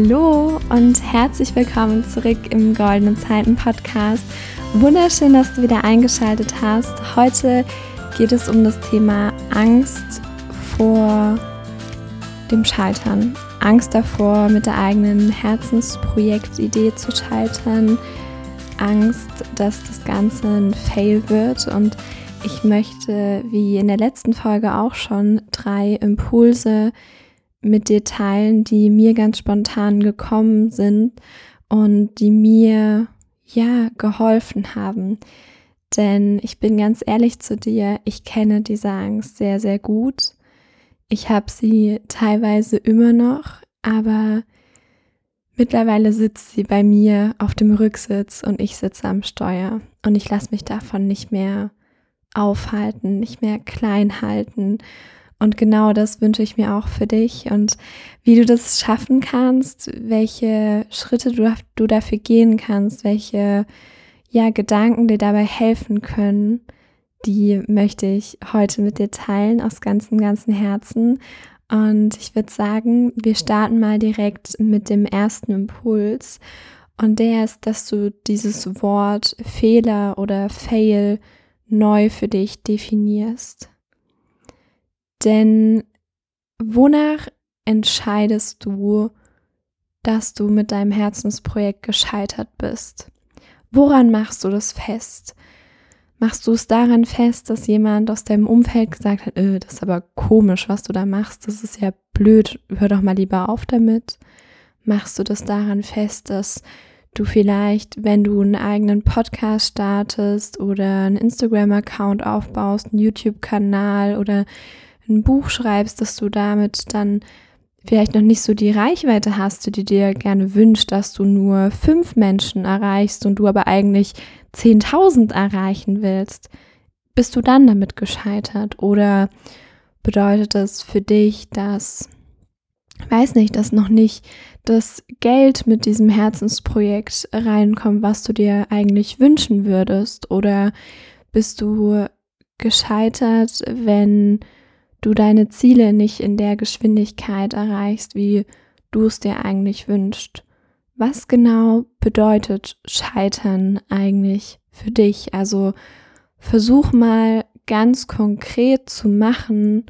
Hallo und herzlich willkommen zurück im Goldenen Zeiten Podcast. Wunderschön, dass du wieder eingeschaltet hast. Heute geht es um das Thema Angst vor dem Scheitern. Angst davor, mit der eigenen Herzensprojektidee zu scheitern. Angst, dass das Ganze ein Fail wird. Und ich möchte, wie in der letzten Folge auch schon, drei Impulse mit dir teilen, die mir ganz spontan gekommen sind und die mir ja geholfen haben. Denn ich bin ganz ehrlich zu dir, ich kenne diese Angst sehr, sehr gut. Ich habe sie teilweise immer noch, aber mittlerweile sitzt sie bei mir auf dem Rücksitz und ich sitze am Steuer und ich lasse mich davon nicht mehr aufhalten, nicht mehr klein halten und genau das wünsche ich mir auch für dich und wie du das schaffen kannst, welche Schritte du, du dafür gehen kannst, welche ja, Gedanken dir dabei helfen können, die möchte ich heute mit dir teilen aus ganzem, ganzem Herzen. Und ich würde sagen, wir starten mal direkt mit dem ersten Impuls. Und der ist, dass du dieses Wort Fehler oder Fail neu für dich definierst. Denn wonach entscheidest du, dass du mit deinem Herzensprojekt gescheitert bist? Woran machst du das fest? Machst du es daran fest, dass jemand aus deinem Umfeld gesagt hat, äh, das ist aber komisch, was du da machst, das ist ja blöd, hör doch mal lieber auf damit? Machst du das daran fest, dass du vielleicht, wenn du einen eigenen Podcast startest oder einen Instagram-Account aufbaust, einen YouTube-Kanal oder ein Buch schreibst, dass du damit dann vielleicht noch nicht so die Reichweite hast, die dir gerne wünschst, dass du nur fünf Menschen erreichst und du aber eigentlich 10.000 erreichen willst, bist du dann damit gescheitert? Oder bedeutet das für dich, dass, weiß nicht, dass noch nicht das Geld mit diesem Herzensprojekt reinkommt, was du dir eigentlich wünschen würdest? Oder bist du gescheitert, wenn du deine Ziele nicht in der Geschwindigkeit erreichst, wie du es dir eigentlich wünschst. Was genau bedeutet Scheitern eigentlich für dich? Also versuch mal ganz konkret zu machen,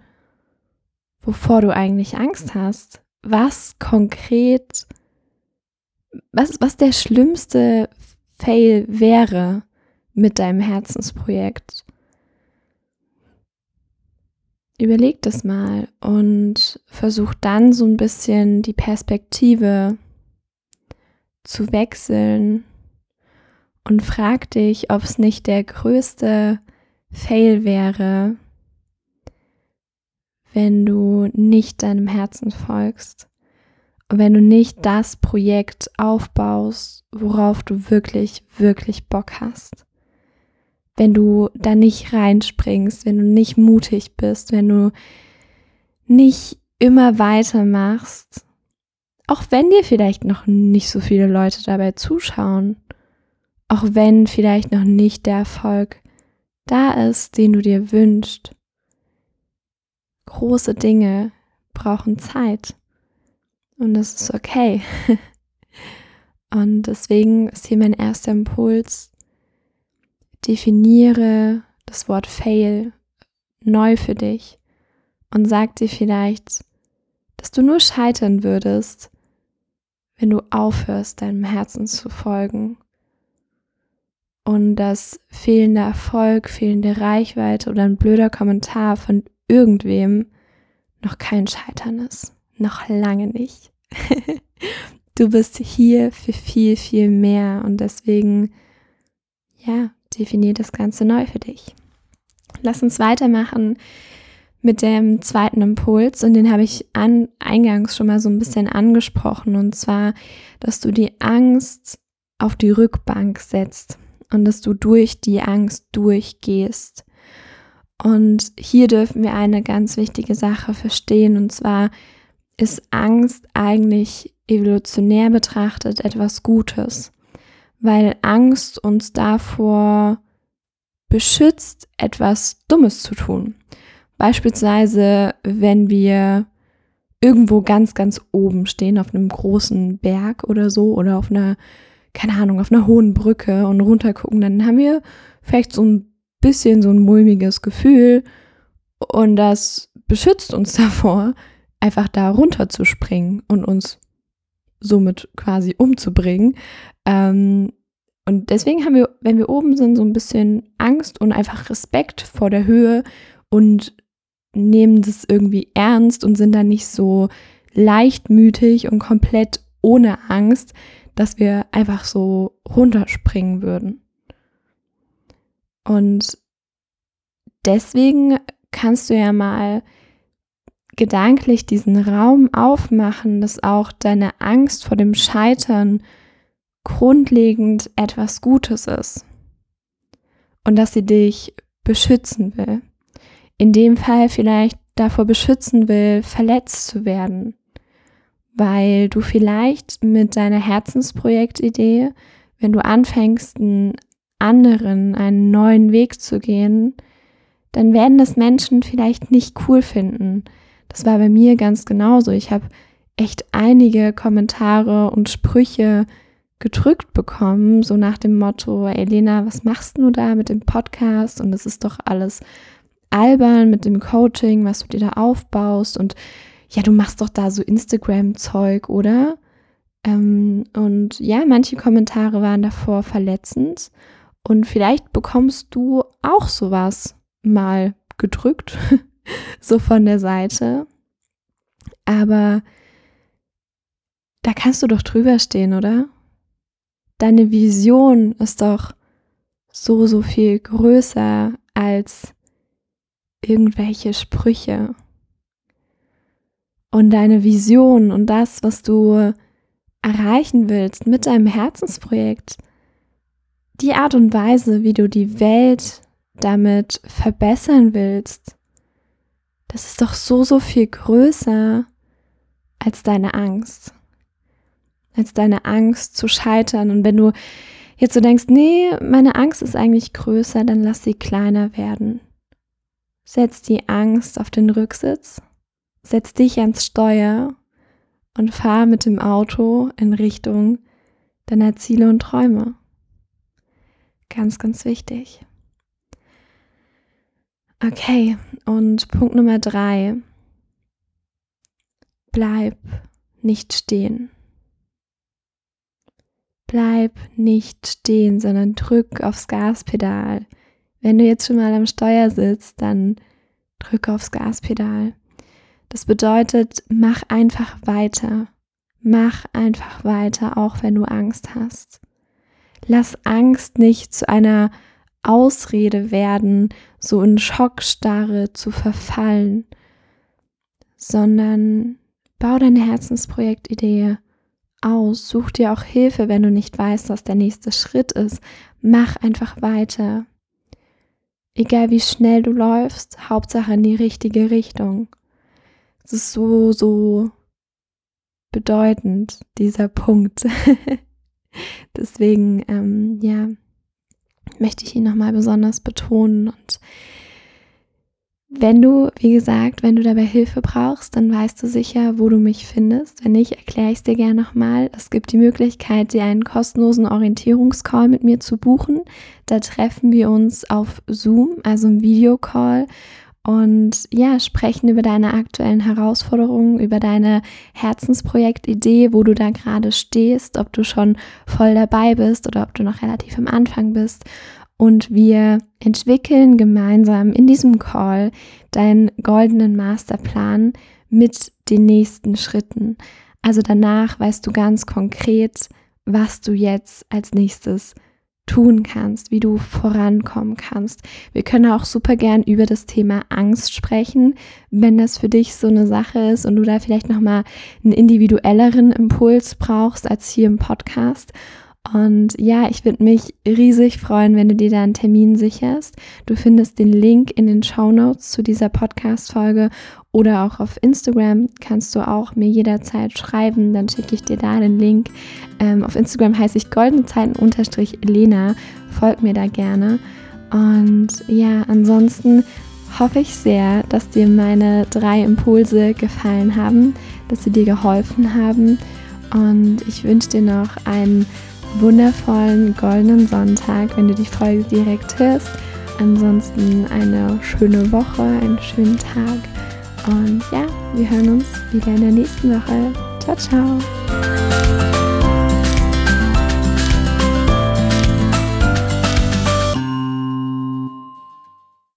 wovor du eigentlich Angst hast. Was konkret, was, was der schlimmste Fail wäre mit deinem Herzensprojekt. Überleg das mal und versuch dann so ein bisschen die Perspektive zu wechseln und frag dich, ob es nicht der größte Fail wäre, wenn du nicht deinem Herzen folgst und wenn du nicht das Projekt aufbaust, worauf du wirklich, wirklich Bock hast wenn du da nicht reinspringst, wenn du nicht mutig bist, wenn du nicht immer weitermachst, auch wenn dir vielleicht noch nicht so viele Leute dabei zuschauen, auch wenn vielleicht noch nicht der Erfolg da ist, den du dir wünschst. Große Dinge brauchen Zeit und das ist okay. Und deswegen ist hier mein erster Impuls, definiere das Wort fail neu für dich und sag dir vielleicht, dass du nur scheitern würdest, wenn du aufhörst, deinem Herzen zu folgen. Und dass fehlender Erfolg, fehlende Reichweite oder ein blöder Kommentar von irgendwem noch kein Scheitern ist. Noch lange nicht. du bist hier für viel, viel mehr und deswegen, ja, definier das Ganze neu für dich. Lass uns weitermachen mit dem zweiten Impuls und den habe ich an, eingangs schon mal so ein bisschen angesprochen und zwar, dass du die Angst auf die Rückbank setzt und dass du durch die Angst durchgehst. Und hier dürfen wir eine ganz wichtige Sache verstehen und zwar ist Angst eigentlich evolutionär betrachtet etwas Gutes weil Angst uns davor beschützt, etwas Dummes zu tun. Beispielsweise, wenn wir irgendwo ganz, ganz oben stehen, auf einem großen Berg oder so oder auf einer, keine Ahnung, auf einer hohen Brücke und runtergucken, dann haben wir vielleicht so ein bisschen so ein mulmiges Gefühl und das beschützt uns davor, einfach da runterzuspringen und uns somit quasi umzubringen. Ähm, und deswegen haben wir, wenn wir oben sind, so ein bisschen Angst und einfach Respekt vor der Höhe und nehmen das irgendwie ernst und sind dann nicht so leichtmütig und komplett ohne Angst, dass wir einfach so runterspringen würden. Und deswegen kannst du ja mal gedanklich diesen Raum aufmachen, dass auch deine Angst vor dem Scheitern grundlegend etwas Gutes ist und dass sie dich beschützen will. In dem Fall vielleicht davor beschützen will, verletzt zu werden, weil du vielleicht mit deiner Herzensprojektidee, wenn du anfängst, einen anderen, einen neuen Weg zu gehen, dann werden das Menschen vielleicht nicht cool finden. Das war bei mir ganz genauso. Ich habe echt einige Kommentare und Sprüche gedrückt bekommen, so nach dem Motto, Elena, was machst du da mit dem Podcast? Und es ist doch alles albern mit dem Coaching, was du dir da aufbaust. Und ja, du machst doch da so Instagram-Zeug, oder? Ähm, und ja, manche Kommentare waren davor verletzend. Und vielleicht bekommst du auch sowas mal gedrückt, so von der Seite. Aber da kannst du doch drüber stehen, oder? Deine Vision ist doch so, so viel größer als irgendwelche Sprüche. Und deine Vision und das, was du erreichen willst mit deinem Herzensprojekt, die Art und Weise, wie du die Welt damit verbessern willst, das ist doch so, so viel größer als deine Angst. Als deine Angst zu scheitern. Und wenn du jetzt so denkst, nee, meine Angst ist eigentlich größer, dann lass sie kleiner werden. Setz die Angst auf den Rücksitz, setz dich ans Steuer und fahr mit dem Auto in Richtung deiner Ziele und Träume. Ganz, ganz wichtig. Okay, und Punkt Nummer drei. Bleib nicht stehen. Bleib nicht stehen, sondern drück aufs Gaspedal. Wenn du jetzt schon mal am Steuer sitzt, dann drück aufs Gaspedal. Das bedeutet, mach einfach weiter. Mach einfach weiter, auch wenn du Angst hast. Lass Angst nicht zu einer Ausrede werden, so in Schockstarre zu verfallen, sondern bau deine Herzensprojektidee aus, such dir auch Hilfe, wenn du nicht weißt, was der nächste Schritt ist. Mach einfach weiter. Egal wie schnell du läufst, Hauptsache in die richtige Richtung. Es ist so, so bedeutend, dieser Punkt. Deswegen, ähm, ja, möchte ich ihn nochmal besonders betonen. Und wenn du, wie gesagt, wenn du dabei Hilfe brauchst, dann weißt du sicher, wo du mich findest. Wenn nicht, erkläre ich es dir gerne nochmal. Es gibt die Möglichkeit, dir einen kostenlosen Orientierungscall mit mir zu buchen. Da treffen wir uns auf Zoom, also im Videocall und ja, sprechen über deine aktuellen Herausforderungen, über deine Herzensprojektidee, wo du da gerade stehst, ob du schon voll dabei bist oder ob du noch relativ am Anfang bist. Und wir entwickeln gemeinsam in diesem Call deinen goldenen Masterplan mit den nächsten Schritten. Also danach weißt du ganz konkret, was du jetzt als nächstes tun kannst, wie du vorankommen kannst. Wir können auch super gern über das Thema Angst sprechen, wenn das für dich so eine Sache ist und du da vielleicht noch mal einen individuelleren Impuls brauchst als hier im Podcast. Und ja, ich würde mich riesig freuen, wenn du dir da einen Termin sicherst. Du findest den Link in den Show Notes zu dieser Podcast-Folge oder auch auf Instagram kannst du auch mir jederzeit schreiben. Dann schicke ich dir da den Link. Ähm, auf Instagram heiße ich goldene Zeiten-Lena. Folg mir da gerne. Und ja, ansonsten hoffe ich sehr, dass dir meine drei Impulse gefallen haben, dass sie dir geholfen haben. Und ich wünsche dir noch einen wundervollen goldenen Sonntag, wenn du die Folge direkt hörst. Ansonsten eine schöne Woche, einen schönen Tag. Und ja, wir hören uns wieder in der nächsten Woche. Ciao, ciao.